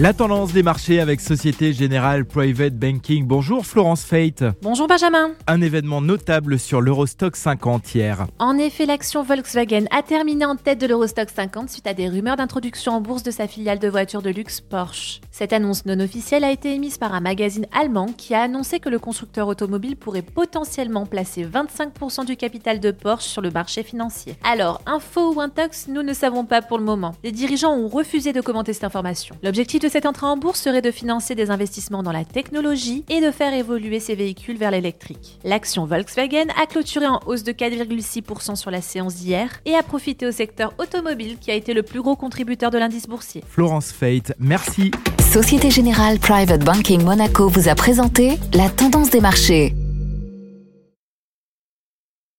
La tendance des marchés avec Société Générale Private Banking. Bonjour Florence Fate. Bonjour Benjamin. Un événement notable sur l'Eurostock 50 hier. En effet, l'action Volkswagen a terminé en tête de l'Eurostock 50 suite à des rumeurs d'introduction en bourse de sa filiale de voitures de luxe Porsche. Cette annonce non officielle a été émise par un magazine allemand qui a annoncé que le constructeur automobile pourrait potentiellement placer 25% du capital de Porsche sur le marché financier. Alors, info ou intox, nous ne savons pas pour le moment. Les dirigeants ont refusé de commenter cette information. L'objectif de cette entrée en bourse serait de financer des investissements dans la technologie et de faire évoluer ces véhicules vers l'électrique. L'action Volkswagen a clôturé en hausse de 4,6% sur la séance d'hier et a profité au secteur automobile qui a été le plus gros contributeur de l'indice boursier. Florence Fate, merci. Société Générale Private Banking Monaco vous a présenté la tendance des marchés.